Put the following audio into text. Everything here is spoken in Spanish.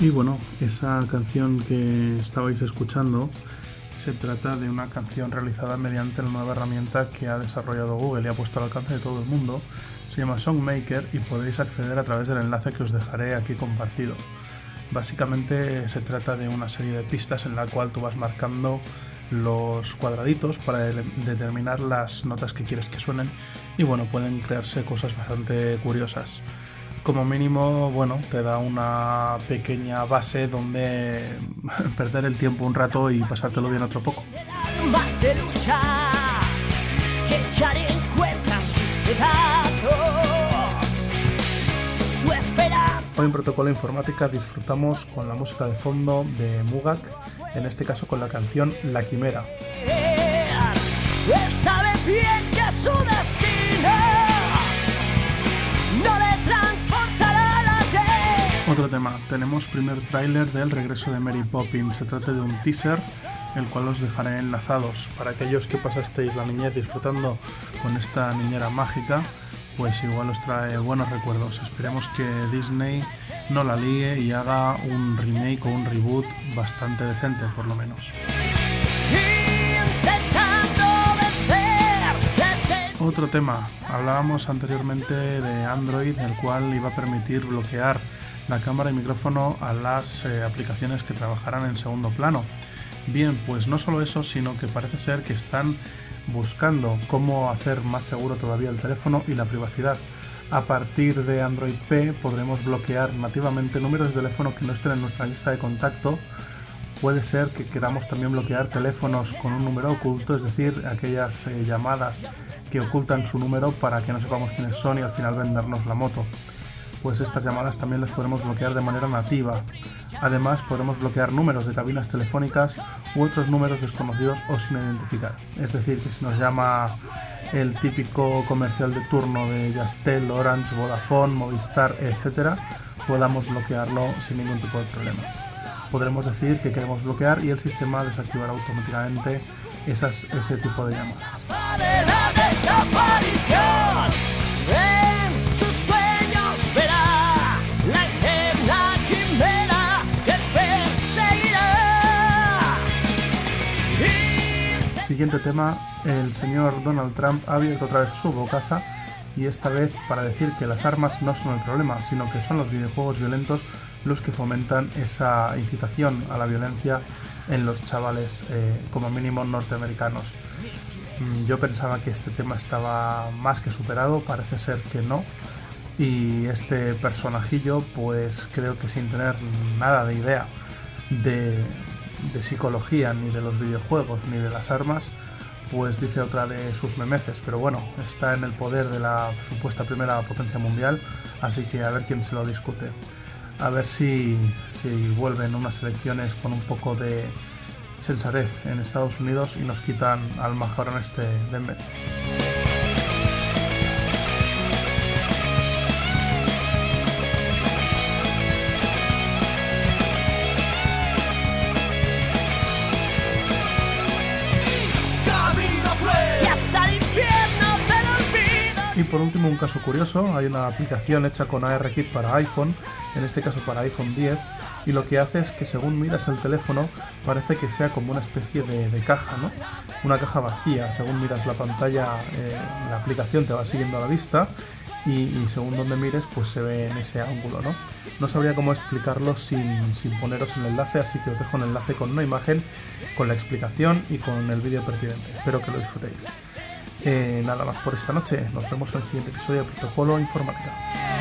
Y bueno, esa canción que estabais escuchando se trata de una canción realizada mediante la nueva herramienta que ha desarrollado Google y ha puesto al alcance de todo el mundo. Se llama Songmaker y podéis acceder a través del enlace que os dejaré aquí compartido. Básicamente se trata de una serie de pistas en la cual tú vas marcando los cuadraditos para determinar las notas que quieres que suenen y bueno, pueden crearse cosas bastante curiosas como mínimo, bueno, te da una pequeña base donde perder el tiempo un rato y pasártelo bien otro poco. Hoy en Protocolo Informática disfrutamos con la música de fondo de Mugak, en este caso con la canción La Quimera. Él sabe bien que su destino Otro tema, tenemos primer tráiler del regreso de Mary Poppins. Se trata de un teaser, el cual os dejaré enlazados. Para aquellos que pasasteis la niñez disfrutando con esta niñera mágica, pues igual os trae buenos recuerdos. Esperemos que Disney no la líe y haga un remake o un reboot bastante decente, por lo menos. Otro tema, hablábamos anteriormente de Android, el cual iba a permitir bloquear la cámara y micrófono a las eh, aplicaciones que trabajarán en segundo plano. Bien, pues no solo eso, sino que parece ser que están buscando cómo hacer más seguro todavía el teléfono y la privacidad. A partir de Android P podremos bloquear nativamente números de teléfono que no estén en nuestra lista de contacto. Puede ser que queramos también bloquear teléfonos con un número oculto, es decir, aquellas eh, llamadas que ocultan su número para que no sepamos quiénes son y al final vendernos la moto pues estas llamadas también las podremos bloquear de manera nativa. Además, podremos bloquear números de cabinas telefónicas u otros números desconocidos o sin identificar. Es decir, que si nos llama el típico comercial de turno de Yastel, Orange, Vodafone, Movistar, etc., podamos bloquearlo sin ningún tipo de problema. Podremos decir que queremos bloquear y el sistema desactivará automáticamente esas, ese tipo de llamadas. Siguiente tema, el señor Donald Trump ha abierto otra vez su bocaza y esta vez para decir que las armas no son el problema, sino que son los videojuegos violentos los que fomentan esa incitación a la violencia en los chavales, eh, como mínimo norteamericanos. Mm, yo pensaba que este tema estaba más que superado, parece ser que no. Y este personajillo, pues creo que sin tener nada de idea de, de psicología, ni de los videojuegos, ni de las armas, pues dice otra de sus memeces, pero bueno, está en el poder de la supuesta primera potencia mundial, así que a ver quién se lo discute. A ver si, si vuelven unas elecciones con un poco de sensatez en Estados Unidos y nos quitan al en este de Y por último, un caso curioso, hay una aplicación hecha con ARKit para iPhone, en este caso para iPhone 10, y lo que hace es que según miras el teléfono parece que sea como una especie de, caja, ¿no? Una caja vacía, según miras la pantalla, eh, la aplicación te va siguiendo a la vista y, según donde mires pues se ve en ese ángulo, ¿no? No sabría cómo explicarlo sin, sin poneros el enlace, así que os dejo un enlace con una imagen, con la explicación y con el vídeo pertinente. Espero que lo disfrutéis. Eh, nada más por esta noche. Nos vemos en el siguiente episodio de Protocolo Informática.